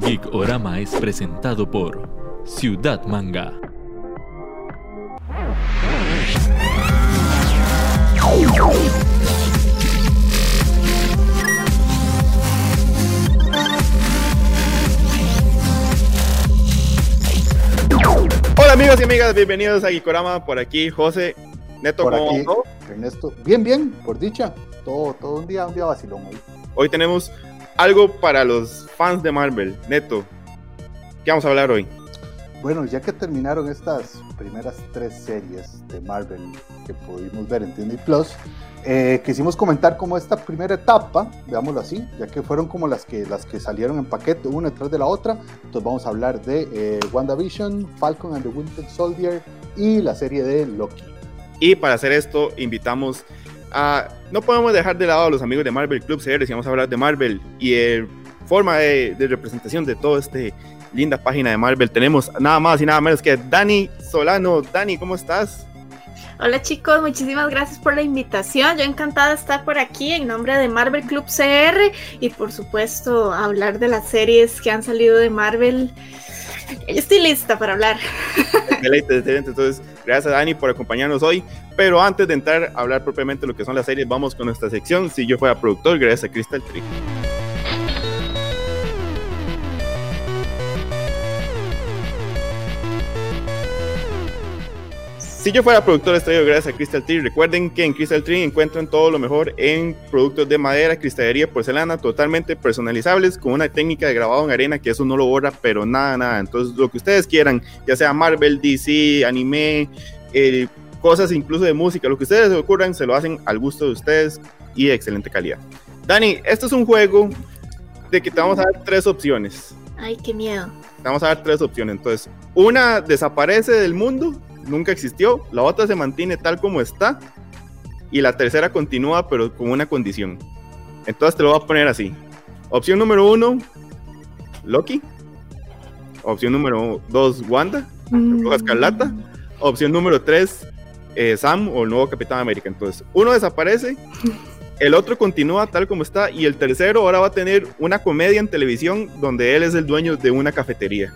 Geek Orama es presentado por Ciudad Manga. Hola amigos y amigas, bienvenidos a Gikorama. Por aquí, José, Neto, Por ¿cómo aquí, andó? Ernesto. Bien, bien, por dicha. Todo, todo un día, un día vacilón hoy. Hoy tenemos algo para los fans de Marvel. Neto, ¿qué vamos a hablar hoy? Bueno, ya que terminaron estas primeras tres series de Marvel que pudimos ver en Disney Plus, eh, quisimos comentar como esta primera etapa, veámoslo así, ya que fueron como las que, las que salieron en paquete una detrás de la otra. Entonces vamos a hablar de eh, WandaVision, Falcon and the Winter Soldier y la serie de Loki. Y para hacer esto, invitamos a. No podemos dejar de lado a los amigos de Marvel Club Series y vamos a hablar de Marvel y el forma de, de representación de toda esta linda página de Marvel. Tenemos nada más y nada menos que Dani Solano. Dani, ¿cómo estás? Hola chicos, muchísimas gracias por la invitación. Yo encantada de estar por aquí en nombre de Marvel Club CR y por supuesto hablar de las series que han salido de Marvel. Yo estoy lista para hablar. Excelente, excelente. Entonces, gracias Dani por acompañarnos hoy. Pero antes de entrar a hablar propiamente lo que son las series, vamos con nuestra sección. Si yo fuera productor, gracias a Crystal Tree. Si yo fuera productor, estoy gracias a Crystal Tree. Recuerden que en Crystal Tree encuentran todo lo mejor en productos de madera, cristalería, porcelana, totalmente personalizables, con una técnica de grabado en arena que eso no lo borra, pero nada, nada. Entonces, lo que ustedes quieran, ya sea Marvel, DC, anime, eh, cosas incluso de música, lo que ustedes se ocurran, se lo hacen al gusto de ustedes y de excelente calidad. Dani, esto es un juego de que te vamos a dar tres opciones. Ay, qué miedo. Te vamos a dar tres opciones. Entonces, una desaparece del mundo, nunca existió, la otra se mantiene tal como está y la tercera continúa pero con una condición. Entonces te lo voy a poner así. Opción número uno, Loki. Opción número dos, Wanda, Bruja Escarlata. Opción número tres, eh, Sam o el nuevo Capitán América. Entonces, uno desaparece, el otro continúa tal como está y el tercero ahora va a tener una comedia en televisión donde él es el dueño de una cafetería.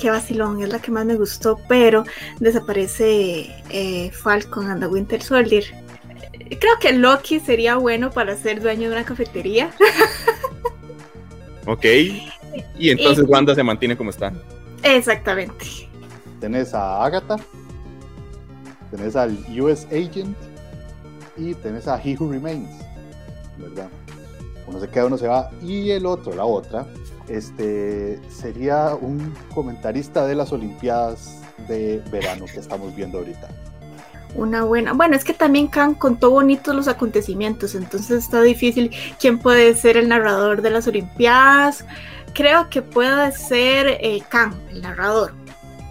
Qué vacilón, es la que más me gustó, pero desaparece eh, Falcon and the Winter Soldier. Creo que Loki sería bueno para ser dueño de una cafetería. Ok. Y entonces Y- Wanda se mantiene como está. Exactamente. Tenés a Agatha, tenés al US Agent y tenés a He Who Remains, ¿verdad? Uno se queda, uno se va. Y el otro, la otra, este, sería un comentarista de las Olimpiadas de verano que estamos viendo ahorita. Una buena. Bueno, es que también Khan contó bonitos los acontecimientos, entonces está difícil quién puede ser el narrador de las Olimpiadas. Creo que puede ser eh, Khan, el narrador.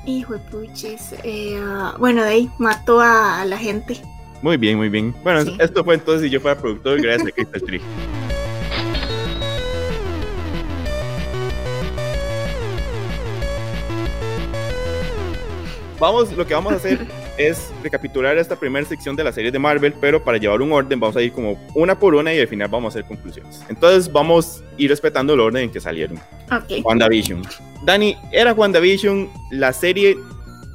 Hijo de puchis. eh, bueno, de ahí mató a, a la gente. Muy bien, muy bien. Bueno, Sí. esto fue entonces si yo fuera productor, gracias a Vamos, lo que vamos a hacer es recapitular esta primera sección de la serie de Marvel, pero para llevar un orden vamos a ir como una por una y al final vamos a hacer conclusiones. Entonces vamos a ir respetando el orden en que salieron. Ok. WandaVision. Dani, ¿era WandaVision la serie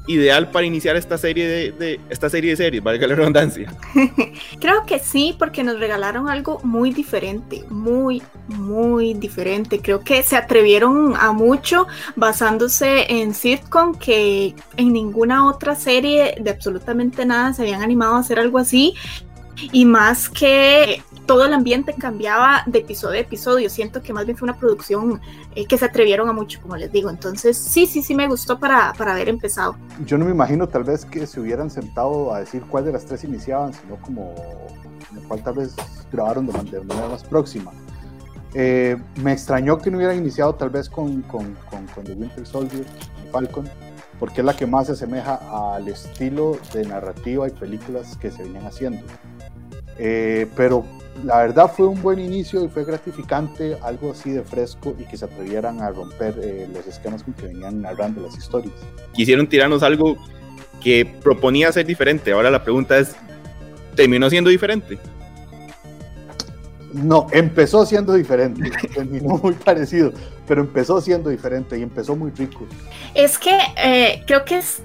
ideal para iniciar esta serie de, esta serie de series, valga la redundancia? Creo que sí, porque nos regalaron algo muy diferente, muy, muy diferente. Creo que se atrevieron a mucho basándose en sitcom que en ninguna otra serie de absolutamente nada se habían animado a hacer algo así. Y más que todo el ambiente cambiaba de episodio a episodio. Siento que más bien fue una producción eh, que se atrevieron a mucho, como les digo. Entonces, sí, sí, sí me gustó para, para haber empezado. Yo no me imagino tal vez que se hubieran sentado a decir cuál de las tres iniciaban, sino como, cuál tal vez grabaron de man- de manera más próxima. Eh, me extrañó que no hubieran iniciado tal vez con, con, con, con The Winter Soldier, con Falcon, porque es la que más se asemeja al estilo de narrativa y películas que se venían haciendo. Eh, pero la verdad fue un buen inicio y fue gratificante, algo así de fresco y que se atrevieran a romper eh, los esquemas con que venían narrando las historias. Quisieron tirarnos algo que proponía ser diferente. Ahora la pregunta es, ¿terminó siendo diferente? No, empezó siendo diferente, terminó muy parecido, pero empezó siendo diferente y empezó muy rico. Es que eh, creo que es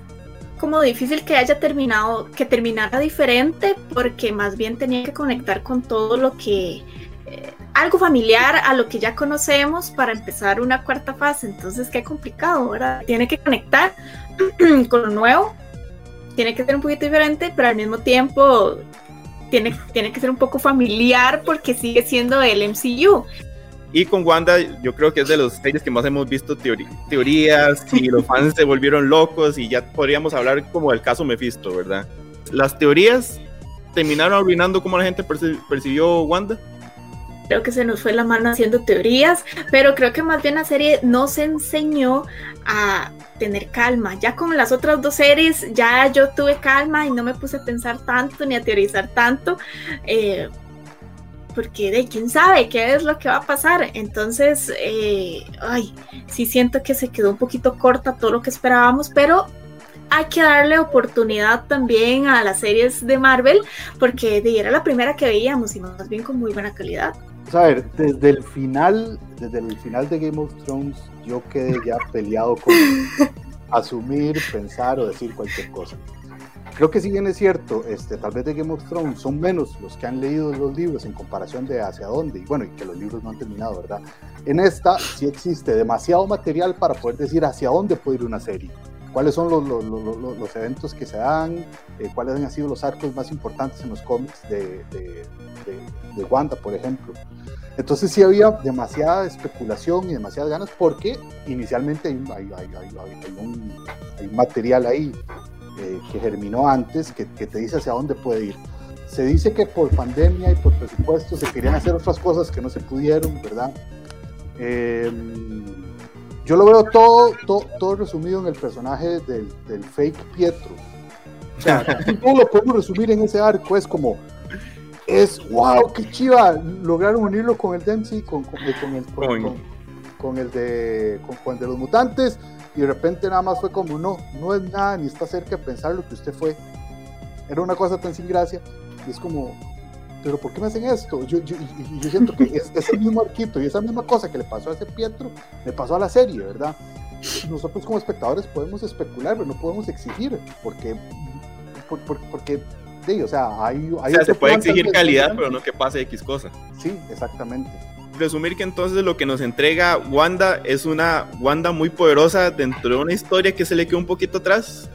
como difícil que haya terminado, que terminara diferente, porque más bien tenía que conectar con todo lo que, eh, algo familiar a lo que ya conocemos para empezar una cuarta fase. Entonces, qué complicado, ¿verdad? Tiene que conectar con lo nuevo, tiene que ser un poquito diferente, pero al mismo tiempo tiene, tiene que ser un poco familiar porque sigue siendo el MCU. Y con Wanda, yo creo que es de los series que más hemos visto teorías y los fans se volvieron locos y ya podríamos hablar como del caso Mephisto, ¿verdad? Las teorías terminaron arruinando cómo la gente percibió Wanda. Creo que se nos fue la mano haciendo teorías, pero creo que más bien la serie nos enseñó a tener calma. Ya con las otras dos series, ya yo tuve calma y no me puse a pensar tanto ni a teorizar tanto. Eh, porque de quién sabe qué es lo que va a pasar. Entonces, eh, ay, sí siento que se quedó un poquito corta todo lo que esperábamos, pero hay que darle oportunidad también a las series de Marvel, porque era la primera que veíamos y más bien con muy buena calidad. A ver, desde el final, desde el final de Game of Thrones, yo quedé ya peleado con asumir, pensar o decir cualquier cosa. Creo que si bien es cierto, este, tal vez de Game of Thrones son menos los que han leído los libros en comparación de hacia dónde, y bueno, y que los libros no han terminado, ¿verdad? En esta sí existe demasiado material para poder decir hacia dónde puede ir una serie, cuáles son los, los, los, los eventos que se dan, eh, cuáles han sido los arcos más importantes en los cómics de, de, de, Wanda, por ejemplo. Entonces sí había demasiada especulación y demasiadas ganas porque inicialmente hay, hay, hay, hay un material ahí eh, que germinó antes, que, te dice hacia dónde puede ir. Se dice que por pandemia y por presupuesto se querían hacer otras cosas que no se pudieron, ¿verdad? Em, yo lo veo todo, todo, resumido en el personaje del, del fake Pietro. O sea, todo lo podemos resumir en ese arco, es como, es wow, qué chiva, lograron unirlo con el Dempsey, con, con, el, con, con el de, con, el de los mutantes, y de repente nada más fue como, no, no es nada, ni está cerca de pensar lo que usted fue. Era una cosa tan sin gracia, y es como, pero ¿por qué me hacen esto? Yo, yo, yo siento que es, ese mismo arquito y esa misma cosa que le pasó a ese Pietro, le pasó a la serie, ¿verdad? Nosotros como espectadores podemos especular, pero no podemos exigir, porque, porque, sí, o sea, hay... hay o sea, se puede exigir calidad, pero no que pase X cosa. Sí, exactamente resumir que entonces lo que nos entrega Wanda es una Wanda muy poderosa dentro de una historia que se le quedó un poquito atrás.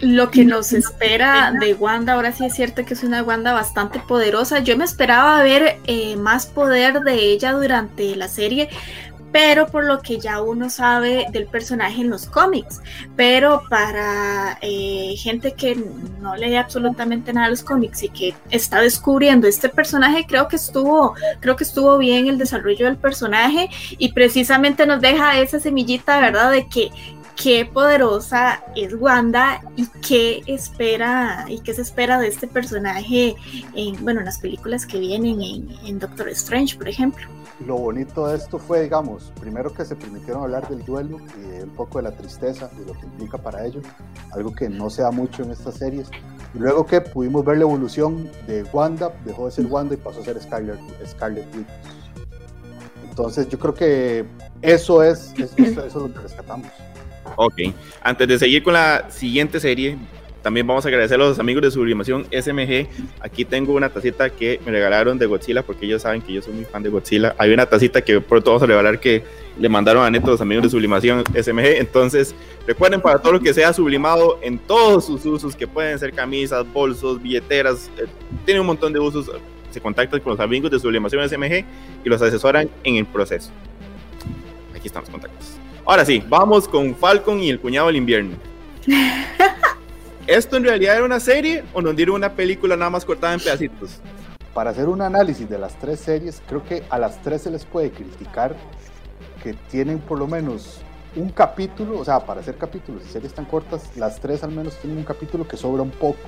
Lo que nos espera de Wanda, ahora sí es cierto que es una Wanda bastante poderosa. Yo me esperaba ver eh, más poder de ella durante la serie, pero por lo que ya uno sabe del personaje en los cómics. Pero para eh, gente que no lee absolutamente nada de los cómics y que está descubriendo este personaje, creo que estuvo, creo que estuvo bien el desarrollo del personaje y precisamente nos deja esa semillita, ¿verdad? De que qué poderosa es Wanda y qué espera y qué se espera de este personaje en, bueno, en las películas que vienen en, Doctor Strange, por ejemplo lo bonito de esto fue, digamos, primero que se permitieron hablar del duelo y un poco de la tristeza y lo que implica para ello, algo que no se da mucho en estas series. Y luego que pudimos ver la evolución de Wanda, dejó de ser Wanda y pasó a ser Scarlet, Scarlet Witch. Entonces yo creo que eso es, eso, eso es lo que rescatamos. Ok, antes de seguir con la siguiente serie, también vamos a agradecer a los amigos de Sublimación SMG. Aquí tengo una tacita que me regalaron de Godzilla, porque ellos saben que yo soy muy fan de Godzilla. Hay una tacita que pronto vamos a regalar que le mandaron a Neto los amigos de Sublimación SMG. Entonces, recuerden para todo lo que sea sublimado en todos sus usos, que pueden ser camisas, bolsos, billeteras, eh, tiene un montón de usos. Se contactan con los amigos de Sublimación SMG y los asesoran en el proceso. Aquí están los contactos. Ahora sí, vamos con Falcon y el cuñado del invierno. ¿Esto en realidad era una serie o nos dieron una película nada más cortada en pedacitos? Para hacer un análisis de las tres series, creo que a las tres se les puede criticar que tienen por lo menos un capítulo, o sea, para hacer capítulos y series tan cortas, las tres al menos tienen un capítulo que sobra un poco.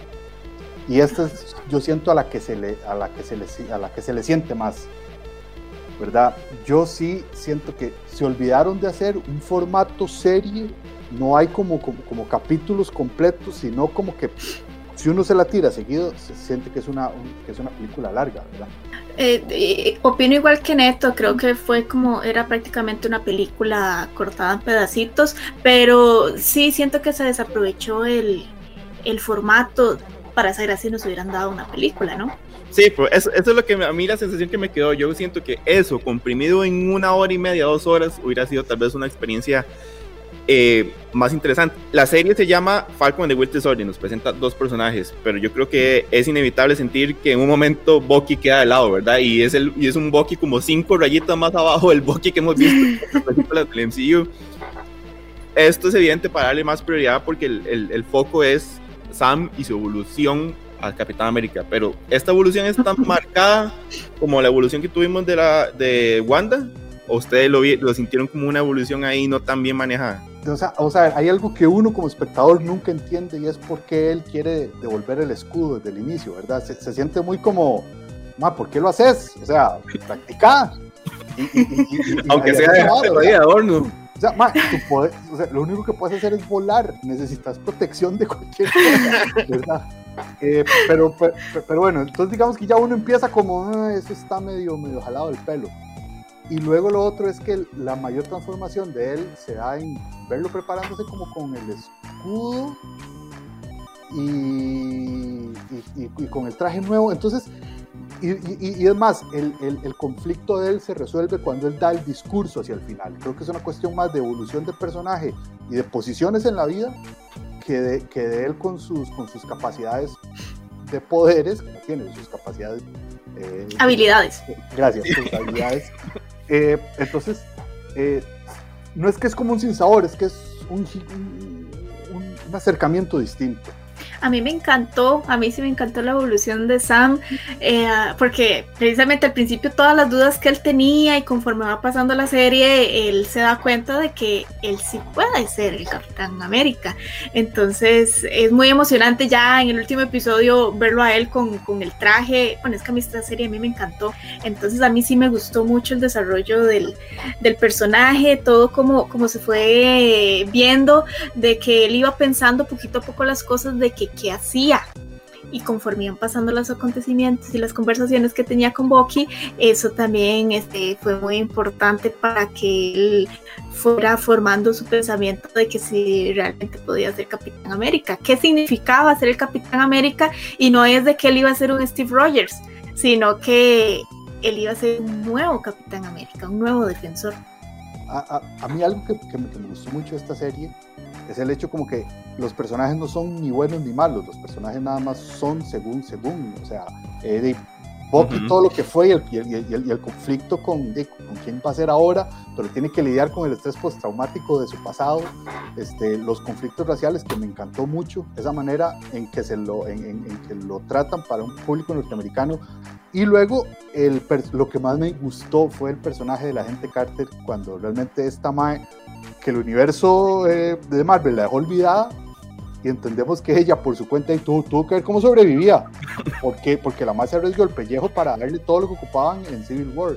Y esta es, yo siento a la que se le, a la que se le, a la que se le siente más, ¿verdad? Yo sí siento que se olvidaron de hacer un formato serie no hay como, como, capítulos completos, sino como que, si uno se la tira seguido, se siente que es una, es una película larga, ¿verdad? Eh, eh, opino igual que Neto, creo que fue como, era prácticamente una película cortada en pedacitos, pero sí siento que se desaprovechó el, el formato para hacer así nos hubieran dado una película, ¿no? Sí, pues eso, eso, es lo que a mí la sensación que me quedó. Yo siento que eso, comprimido en una hora y media, dos horas, hubiera sido tal vez una experiencia eh, más interesante. La serie se llama Falcon and the Winter Soldier, nos presenta dos personajes, pero yo creo que es inevitable sentir que en un momento Bucky queda de lado, ¿verdad? Y es, el, y es un Bucky como cinco rayitas más abajo del Bucky que hemos visto en las películas MCU. Esto es evidente para darle más prioridad porque el, el, el foco es Sam y su evolución al Capitán América, pero esta evolución es tan marcada como la evolución que tuvimos de la de Wanda, o ustedes lo, lo sintieron como una evolución ahí no tan bien manejada. O sea, o sea, hay algo que uno como espectador nunca entiende y es por qué él quiere devolver el escudo desde el inicio, ¿verdad? Se, se siente muy como, ma, ¿por qué lo haces? O sea, practica. Y, y, y, Aunque sea de, de adorno. O sea, ma, poder, o sea, lo único que puedes hacer es volar. Necesitas protección de cualquier cosa, ¿verdad? Eh, pero, pero, pero, bueno, entonces digamos que ya uno empieza como, ah, eso está medio, medio jalado del pelo. Y luego lo otro es que la mayor transformación de él se da en verlo preparándose como con el escudo y, y, y con el traje nuevo. Entonces, y, es más, el, el, el, conflicto de él se resuelve cuando él da el discurso hacia el final. Creo que es una cuestión más de evolución del personaje y de posiciones en la vida que de, que de él con sus, con sus capacidades de poderes, que tiene sus capacidades. Eh, habilidades. Gracias, sus habilidades. Eh, entonces, eh, no es que es como un sinsabor, es que es un, un, un acercamiento distinto. A mí me encantó, a mí sí me encantó la evolución de Sam, eh, porque precisamente al principio todas las dudas que él tenía y conforme va pasando la serie, él se da cuenta de que él sí puede ser el Capitán América. Entonces es muy emocionante ya en el último episodio verlo a él con, con el traje. Bueno, es que a mí esta serie a mí me encantó. Entonces a mí sí me gustó mucho el desarrollo del, del personaje, todo como, como se fue viendo, de que él iba pensando poquito a poco las cosas de que qué hacía. Y conforme iban pasando los acontecimientos y las conversaciones que tenía con Bucky, eso también este, fue muy importante para que él fuera formando su pensamiento de que si realmente podía ser Capitán América. ¿Qué significaba ser el Capitán América? Y no es de que él iba a ser un Steve Rogers, sino que él iba a ser un nuevo Capitán América, un nuevo defensor. A, a, a mí algo que, que, me, que me gustó mucho de esta serie es el hecho como que los personajes no son ni buenos ni malos, los personajes nada más son según, según, o sea, eh, uh -huh. todo lo que fue y el, y el, y el, y el conflicto con, de, con quién va a ser ahora, pero tiene que lidiar con el estrés postraumático de su pasado, este, los conflictos raciales que me encantó mucho, esa manera en que, se lo, en, en, en que lo tratan para un público norteamericano. Y luego el, lo que más me gustó fue el personaje de la gente Carter cuando realmente esta Mae que el universo eh, de Marvel la dejó olvidada y entendemos que ella por su cuenta tuvo, tuvo que ver cómo sobrevivía. ¿Por qué? Porque la más se arriesgó el pellejo para darle todo lo que ocupaban en Civil War.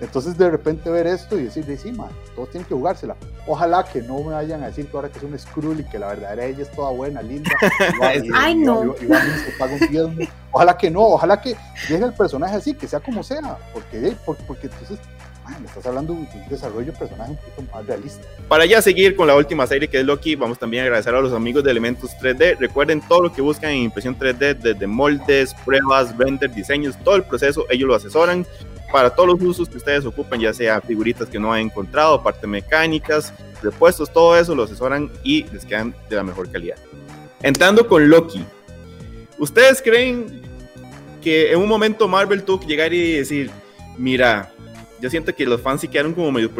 Entonces de repente ver esto y decir, sí, man, todos tienen que jugársela. Ojalá que no me vayan a decir que ahora que es un Skrull y que la verdadera ella es toda buena, linda. y, Ay, y, no. Y, y, ojalá que no, ojalá que deje el personaje así, que sea como sea, porque, porque, porque entonces man, estás hablando de un desarrollo de personaje un poquito más realista. Para ya seguir con la última serie que es Loki, vamos también a agradecer a los amigos de Elementos 3D. Recuerden todo lo que buscan en impresión 3D, desde moldes, pruebas, render, diseños, todo el proceso, ellos lo asesoran para todos los usos que ustedes ocupen, ya sea figuritas que no han encontrado, partes mecánicas, repuestos, todo eso lo asesoran y les quedan de la mejor calidad. Entrando con Loki, ¿ustedes creen que en un momento Marvel tuvo que llegar y decir, mira, yo siento que los fans sí quedaron como medio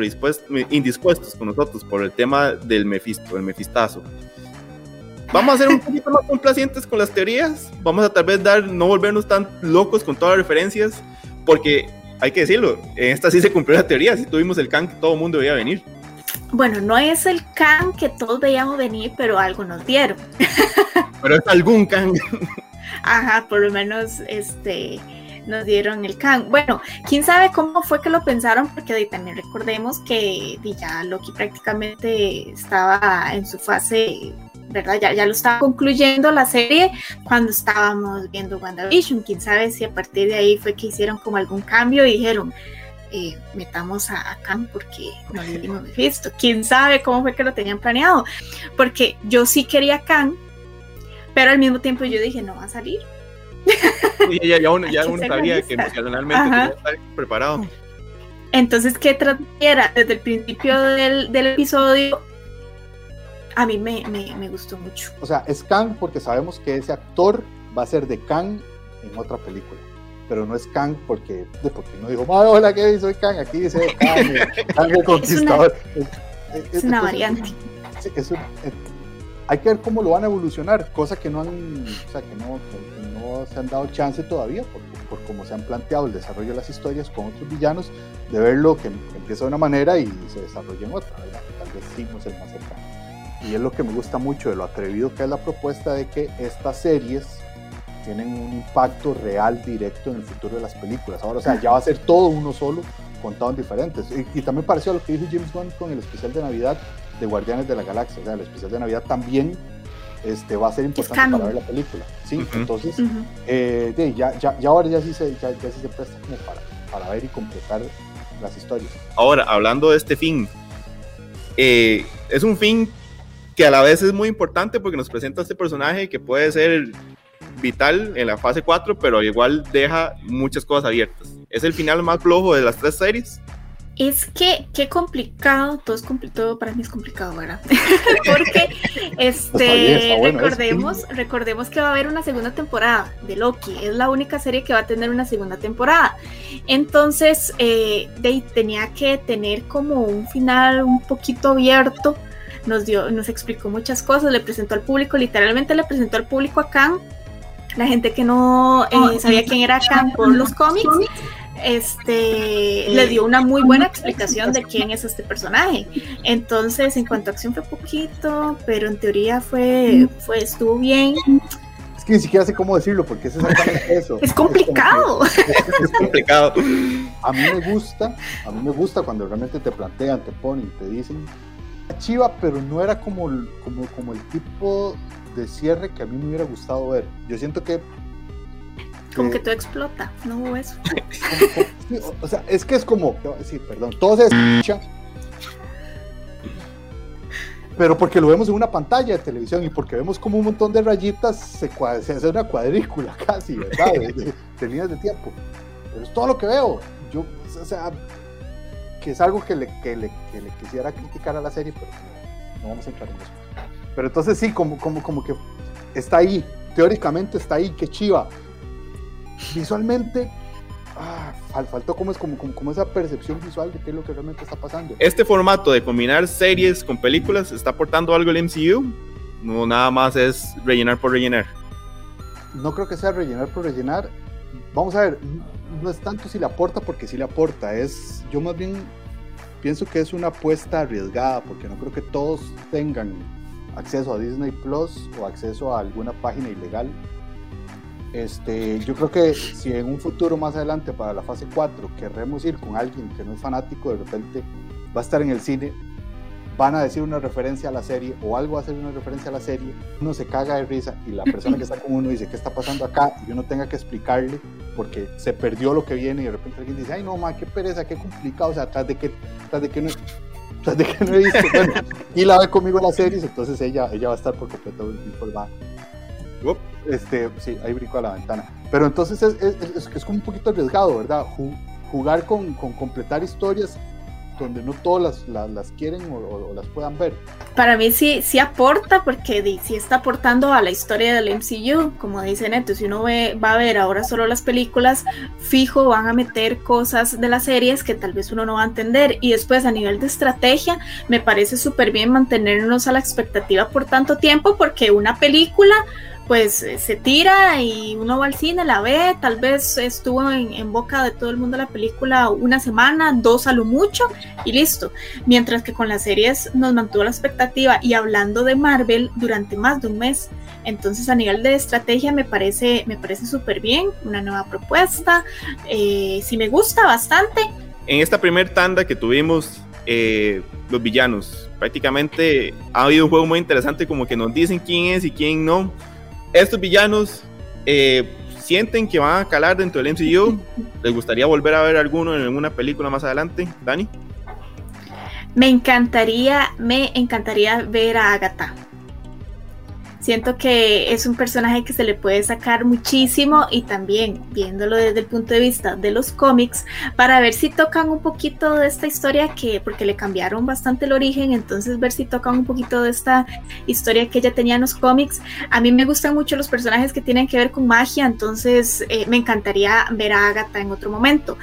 indispuestos con nosotros por el tema del Mephisto, el Mefistazo. Vamos a ser un poquito más complacientes con las teorías, vamos a tal vez dar, no volvernos tan locos con todas las referencias, porque hay que decirlo, en esta sí se cumplió la teoría, sí tuvimos el can que todo el mundo veía venir. Bueno, no es el can que todos veíamos venir, pero algo nos dieron. pero es algún can. Ajá, por lo menos este nos dieron el can. Bueno, quién sabe cómo fue que lo pensaron, porque también recordemos que ya Loki prácticamente estaba en su fase ¿verdad? Ya, ya lo estaba concluyendo la serie cuando estábamos viendo WandaVision. Quién sabe si a partir de ahí fue que hicieron como algún cambio y dijeron, eh, metamos a, a, Khan porque no le dimos visto. Quién sabe cómo fue que lo tenían planeado. Porque yo sí quería Khan, pero al mismo tiempo yo dije, no va a salir. Y ya, ya uno, ya uno sabía que emocionalmente tenía que estar preparado. Entonces, ¿qué trajera desde el principio del, del episodio? A mí me, me, me, gustó mucho. O sea, es Kang porque sabemos que ese actor va a ser de Kang en otra película. Pero no es Kang porque, porque no dijo, hola, ¿qué soy Kang? Aquí dice Kang, Kang el Conquistador. Es una, es una variante. Es un, hay que ver cómo lo van a evolucionar, cosa que no han, o sea, que no, que se han dado chance todavía, por, por cómo se han planteado el desarrollo de las historias con otros villanos, de verlo que, empieza de una manera y se desarrolla en otra, ¿verdad? tal vez sí no es el más cercano. Y es lo que me gusta mucho de lo atrevido que es la propuesta de que estas series tienen un impacto real directo en el futuro de las películas. Ahora, o sea, ya va a ser todo uno solo, contado en diferentes. Y, y también pareció a lo que dijo James Gunn con el especial de Navidad de Guardianes de la Galaxia. O sea, el especial de Navidad también este, va a ser importante para ver la película. Sí, uh -huh. entonces, uh -huh. eh, ya, ya, ya, ahora ya sí se, ya, ya sí se presta como para, para ver y completar las historias. Ahora, hablando de este fin, eh, es un fin que a la vez es muy importante porque nos presenta este personaje que puede ser vital en la fase 4, pero igual deja muchas cosas abiertas. Es el final más flojo de las tres series. Es que qué complicado, todo es complicado, para mí es complicado, ¿verdad? Porque este bien, está bueno, recordemos, es... recordemos que va a haber una segunda temporada de Loki, es la única serie que va a tener una segunda temporada. Entonces, eh, de, tenía que tener como un final un poquito abierto. Nos dio, nos explicó muchas cosas, le presentó al público, literalmente le presentó al público a Khan, la gente que no eh, sabía quién era Khan por los cómics este, le dio una muy buena explicación de quién es este personaje. Entonces, en cuanto a acción fue poquito, pero en teoría fue, fue estuvo bien. Es que ni siquiera sé cómo decirlo, porque es exactamente eso. Es complicado. Es, es, complicado. A mí me gusta, a mí me gusta cuando realmente te plantean, te ponen, te dicen chiva, pero no era como, como, como el tipo de cierre que a mí me hubiera gustado ver. Yo siento que como que todo explota, no hubo eso. o sea, es que es como, sí, perdón, todo se escucha, pero porque lo vemos en una pantalla de televisión y porque vemos como un montón de rayitas se, se hace una cuadrícula casi, ¿verdad? De, de, de, líneas de tiempo. Pero es todo lo que veo. Yo, o sea, que es algo que le, que le, que le quisiera criticar a la serie, pero no, no, vamos a entrar en eso. Pero entonces sí, como, como, como que está ahí, teóricamente está ahí, que chiva visualmente ah, faltó como, es, como, como, como, esa percepción visual de qué es lo que realmente está pasando. Este formato de combinar series con películas está aportando algo al MCU, no nada más es rellenar por rellenar. No creo que sea rellenar por rellenar. Vamos a ver, no es tanto si le aporta porque si le aporta, es yo más bien pienso que es una apuesta arriesgada porque no creo que todos tengan acceso a Disney Plus o acceso a alguna página ilegal este, yo creo que si en un futuro más adelante para la fase 4 queremos ir con alguien que no es fanático, de repente va a estar en el cine, van a decir una referencia a la serie o algo va a hacer una referencia a la serie, uno se caga de risa y la persona que está con uno dice, ¿qué está pasando acá? Y uno tenga que explicarle porque se perdió lo que viene y de repente alguien dice, ay no, ma, qué pereza, qué complicado, o sea, tras de que, tras de que no... Tras de que no he visto, y la ve conmigo las series, entonces ella, ella va a estar por completo informada. Este, sí, ahí brinco a la ventana. Pero entonces es, es, es, es como un poquito arriesgado, ¿verdad? Jugar con, con, completar historias donde no todas las, las, quieren o, las puedan ver. Para mí sí, sí aporta, porque sí está aportando a la historia del MCU, como dice Neto, si uno va a ver ahora solo las películas, fijo van a meter cosas de las series que tal vez uno no va a entender, y después a nivel de estrategia, me parece súper bien mantenernos a la expectativa por tanto tiempo, porque una película pues se tira y uno va al cine, la ve, tal vez estuvo en, boca de todo el mundo la película una semana, dos a lo mucho y listo. Mientras que con las series nos mantuvo la expectativa y hablando de Marvel durante más de un mes. Entonces a nivel de estrategia me parece, me parece súper bien, una nueva propuesta, eh, sí me gusta bastante. En esta primer tanda que tuvimos, eh, los villanos, prácticamente ha habido un juego muy interesante como que nos dicen quién es y quién no. Estos villanos eh, sienten que van a calar dentro del MCU. ¿Les gustaría volver a ver alguno en alguna película más adelante? Dani. Me encantaría, me encantaría ver a Agatha. Siento que es un personaje que se le puede sacar muchísimo y también viéndolo desde el punto de vista de los cómics para ver si tocan un poquito de esta historia que porque le cambiaron bastante el origen, entonces ver si tocan un poquito de esta historia que ella tenía en los cómics. A mí me gustan mucho los personajes que tienen que ver con magia, entonces eh, me encantaría ver a Agatha en otro momento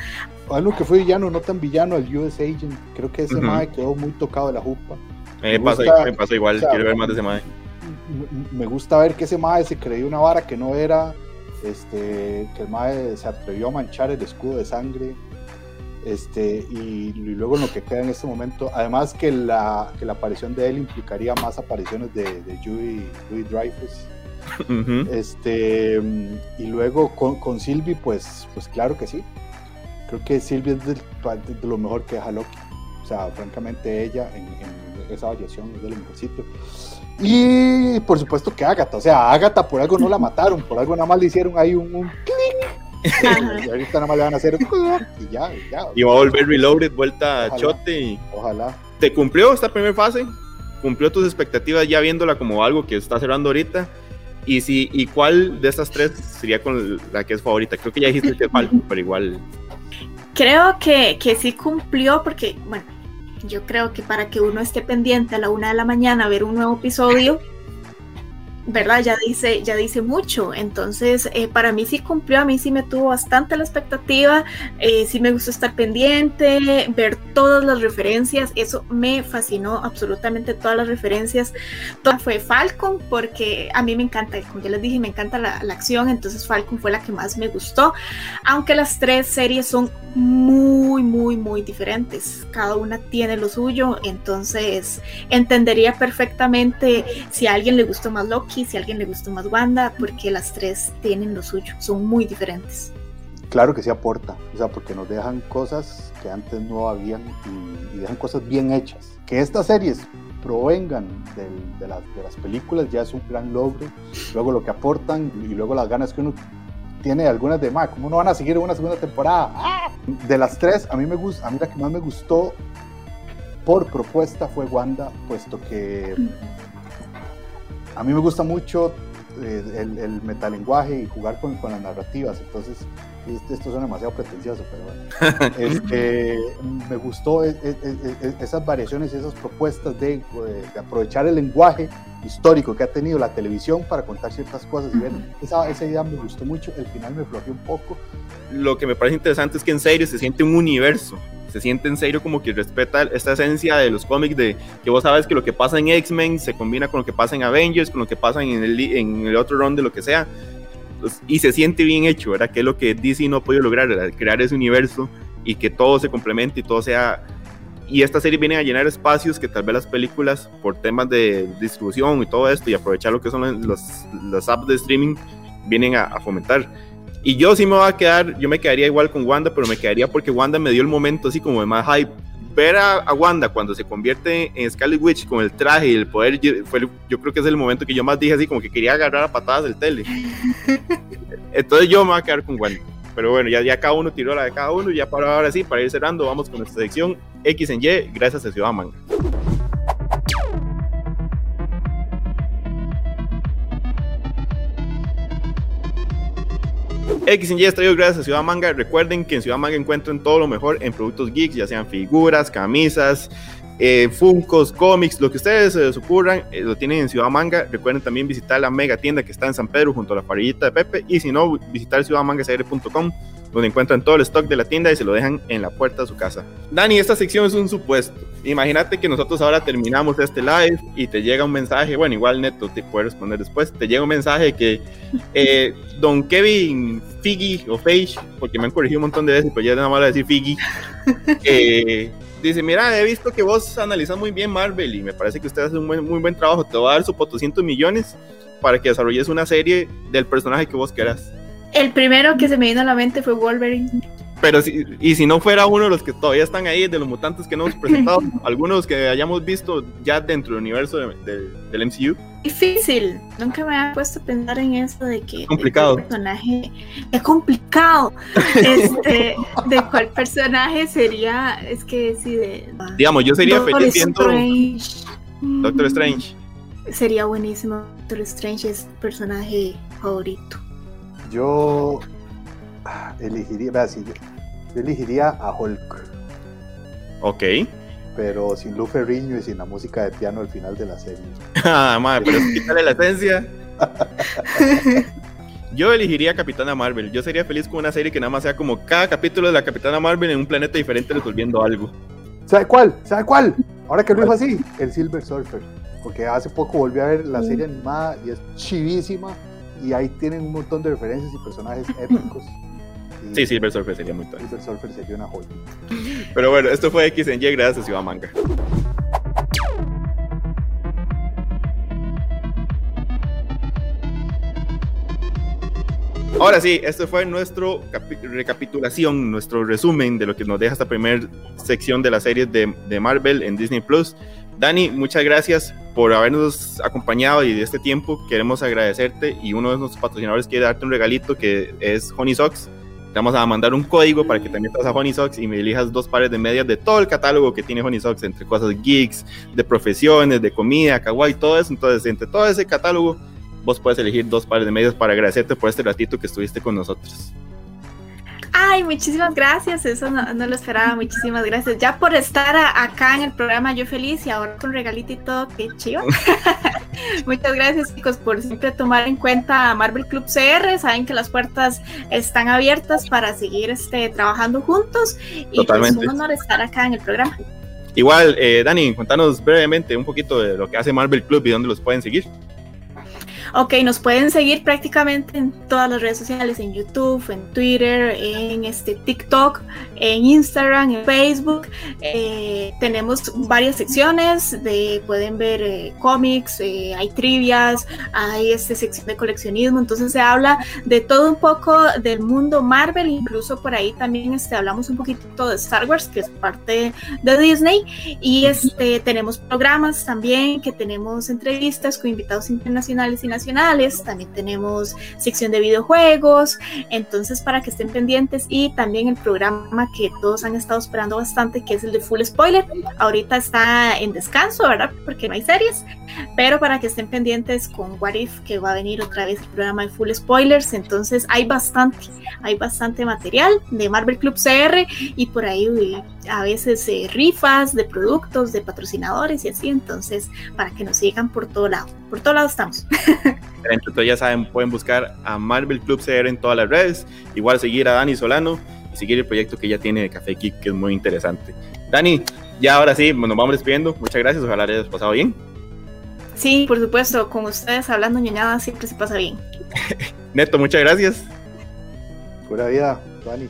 algo que fue villano, no tan villano, el US Agent. Creo que ese uh quedó muy tocado de la jupa. me, pasa, igual, quiero ver más de ese mae me gusta ver que ese mae se creyó una vara que no era, este, que el mae se atrevió a manchar el escudo de sangre, este, y, luego en lo que queda en este momento, además que la, que la aparición de él implicaría más apariciones de, de Judy, Dreyfus. este, y luego con, con Sylvie, pues, pues claro que sí. Creo que Sylvie es de, lo mejor que deja Loki. O sea, francamente ella en, en esa variación es de lo mejorcito. Y por supuesto que Agatha, o sea, Agatha por algo no la mataron, por algo nada más le hicieron ahí un, clic. y ahorita nada más le van a hacer y ya, y ya. Y va a volver Reloaded, vuelta a Chote. Y... Ojalá. ¿Te cumplió esta primera fase? ¿Cumplió tus expectativas ya viéndola como algo que está cerrando ahorita? Y si, ¿y cuál de estas tres sería con la que es favorita? Creo que ya dijiste que Falcon, pero igual. Creo que, que sí cumplió porque, bueno, yo creo que para que uno esté pendiente a la una de la mañana a ver un nuevo episodio, ¿verdad? Ya dice, ya dice mucho. Entonces, eh, para mí sí cumplió, a mí sí me tuvo bastante la expectativa, eh, sí me gustó estar pendiente, ver todas las referencias, eso me fascinó absolutamente todas las referencias. Toda fue Falcon, porque a mí me encanta, como ya les dije, me encanta la, la acción, entonces Falcon fue la que más me gustó, aunque las tres series son muy, muy, muy diferentes. Cada una tiene lo suyo, entonces entendería perfectamente si a alguien le gustó más Loki si a alguien le gustó más Wanda, porque las tres tienen lo suyo, son muy diferentes. Claro que sí aporta, o sea, porque nos dejan cosas que antes no habían y, dejan cosas bien hechas. Que estas series provengan de, las, de, las, películas ya es un gran logro. Luego lo que aportan y luego las ganas que uno tiene algunas de más. ¿Cómo no van a seguir una segunda temporada? De las tres, a mí, me gusta, a mí la que más me gustó por propuesta fue Wanda, puesto que a mí me gusta mucho eh, el, metalenguaje y jugar con, con las narrativas, entonces esto, esto suena demasiado pretencioso, pero bueno. Este, me gustó e, e, e, esas variaciones y esas propuestas de, aprovechar el lenguaje histórico que ha tenido la televisión para contar ciertas cosas. Y esa, esa idea me gustó mucho, el final me flojeó un poco. Lo que me parece interesante es que en serio se siente un universo se siente en serio como que respeta esta esencia de los cómics de que vos sabes que lo que pasa en X-Men se combina con lo que pasa en Avengers, con lo que pasa en el, en el otro round de lo que sea. Y se siente bien hecho, ¿verdad? Que es lo que DC no ha podido lograr, crear ese universo y que todo se complemente y todo sea... Y esta serie viene a llenar espacios que tal vez las películas, por temas de distribución y todo esto, y aprovechar lo que son los, los apps de streaming, vienen a, a fomentar. Y yo sí me voy a quedar, yo me quedaría igual con Wanda, pero me quedaría porque Wanda me dio el momento así como de más hype. Ver a, Wanda cuando se convierte en Scarlet Witch con el traje y el poder, fue, yo creo que es el momento que yo más dije así como que quería agarrar a patadas del tele. Entonces yo me voy a quedar con Wanda. Pero bueno, ya, ya cada uno tiró la de cada uno. Y ya para ahora sí, para ir cerrando, vamos con nuestra sección X en Y, gracias a Ciudad Manga. X Y traído gracias a Ciudad Manga. Recuerden que en Ciudad Manga encuentran todo lo mejor en productos geeks, ya sean figuras, camisas, eh, Funcos, cómics, lo que ustedes se les ocurran, eh, lo tienen en Ciudad Manga. Recuerden también visitar la mega tienda que está en San Pedro junto a la parrillita de Pepe. Y si no, visitar ciudadmangasr.com donde encuentran todo el stock de la tienda y se lo dejan en la puerta de su casa. Dani, esta sección es un supuesto. Imagínate que nosotros ahora terminamos este live y te llega un mensaje, bueno, igual Neto te puede responder después, te llega un mensaje que eh, don Kevin Figgy o Feige, porque me han corregido un montón de veces, pero ya nada más decir Figgy, eh, dice, mira, he visto que vos analizas muy bien Marvel y me parece que usted hace un muy buen trabajo, te va a dar su 400 millones para que desarrolles una serie del personaje que vos quieras. El primero que se me vino a la mente fue Wolverine. Pero si, y si no fuera uno de los que todavía están ahí, de los mutantes que no hemos presentado, algunos que hayamos visto ya dentro del universo de- de- del MCU. Difícil. Nunca me había puesto a pensar en eso de que. de Complicado. cuál personaje. Es complicado. este, de cuál personaje sería. Es que sí, de. Digamos, yo sería Doctor feliz Strange. Doctor Strange. Sería buenísimo. Doctor Strange es personaje favorito. Yo ah, elegiría, vea, sí, yo elegiría a Hulk, Ok. pero sin Lu Ferriño y sin la música de piano al final de la serie. Ah, madre, pero es quitarle la esencia. Yo elegiría Capitana Marvel. Yo sería feliz con una serie que nada más sea como cada capítulo de la Capitana Marvel en un planeta diferente resolviendo algo. ¿Sabe cuál? ¿Sabe cuál? Ahora que lo dijo así, el Silver Surfer. Porque hace poco volví a ver la serie animada y es chivísima. Y ahí tienen un montón de referencias y personajes épicos. Y Sí, Silver Surfer sería muy tal. Silver Surfer sería una joya. Pero bueno, esto fue X en Y gracias a Ciudad Manga. Ahora sí, esto fue nuestro capi- recapitulación, nuestro resumen de lo que nos deja esta primera sección de las series de, de Marvel en Disney Plus. Dani, muchas gracias por habernos acompañado y de este tiempo queremos agradecerte y uno de nuestros patrocinadores quiere darte un regalito que es Honey Socks. Te vamos a mandar un código para que te metas a Honey Socks y me elijas dos pares de medias de todo el catálogo que tiene Honey Socks, entre cosas geeks, de profesiones, de comida, kawaii, todo eso. Entonces, entre todo ese catálogo, vos puedes elegir dos pares de medias para agradecerte por este ratito que estuviste con nosotros. Ay, muchísimas gracias. Eso no, no lo esperaba. Muchísimas gracias. Ya por estar a- acá en el programa, yo feliz y ahora con regalito y todo, qué chido. Muchas gracias, chicos, por siempre tomar en cuenta a Marvel Club CR. Saben que las puertas están abiertas para seguir este, trabajando juntos. Y Totalmente. pues un honor estar acá en el programa. Igual, eh, Dani, contanos brevemente un poquito de lo que hace Marvel Club y dónde los pueden seguir. Ok, nos pueden seguir prácticamente en todas las redes sociales, en YouTube, en Twitter, en este TikTok, en Instagram, en Facebook. Eh, tenemos varias secciones, de, pueden ver eh, cómics, eh, hay trivias, hay este sección de coleccionismo, entonces se habla de todo un poco del mundo Marvel, incluso por ahí también este, hablamos un poquito de Star Wars, que es parte de Disney, y este, tenemos programas también, que tenemos entrevistas con invitados internacionales y nacionales, también tenemos sección de videojuegos, entonces para que estén pendientes y también el programa que todos han estado esperando bastante, que es el de Full Spoiler, ahorita está en descanso, ¿verdad? Porque no hay series, pero para que estén pendientes con What If, que va a venir otra vez el programa de Full Spoilers, entonces hay bastante, hay bastante material de Marvel Club CR y por ahí uy, a veces eh, rifas de productos, de patrocinadores y así, entonces para que nos sigan por todo lado, por todo lado estamos. Entonces ya saben, pueden buscar a Marvel Club CR en todas las redes, igual seguir a Dani Solano y seguir el proyecto que ya tiene de Café Geek, que es muy interesante. Dani, ya ahora sí, nos vamos despidiendo. Muchas gracias, ojalá les haya pasado bien. Sí, por supuesto, con ustedes hablando ñoñada siempre se pasa bien. Neto, muchas gracias Pura vida, Dani.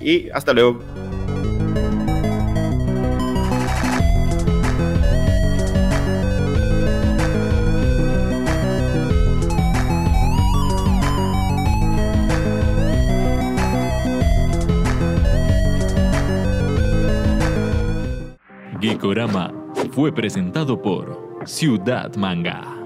y hasta luego. Geekorama fue presentado por Ciudad Manga.